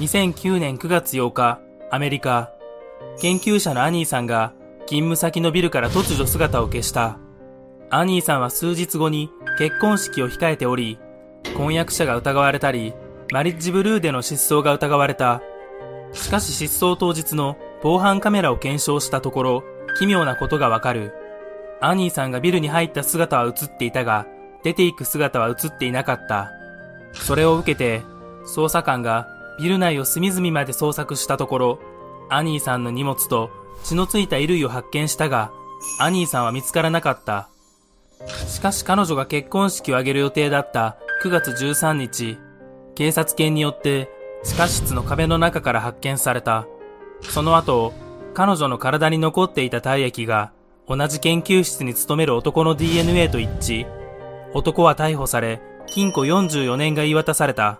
2009年9月8日、アメリカ。研究者のアニーさんが勤務先のビルから突如姿を消した。アニーさんは数日後に結婚式を控えており、婚約者が疑われたり、マリッジブルーでの失踪が疑われた。しかし失踪当日の防犯カメラを検証したところ、奇妙なことがわかる。アニーさんがビルに入った姿は映っていたが、出ていく姿は映っていなかった。それを受けて、捜査官がビル内を隅々まで捜索したところ、アニーさんの荷物と血のついた衣類を発見したが、アニーさんは見つからなかった。しかし彼女が結婚式を挙げる予定だった9月13日、警察犬によって地下室の壁の中から発見された。その後、彼女の体に残っていた体液が同じ研究室に勤める男の DNA と一致。男は逮捕され、禁錮44年が言い渡された。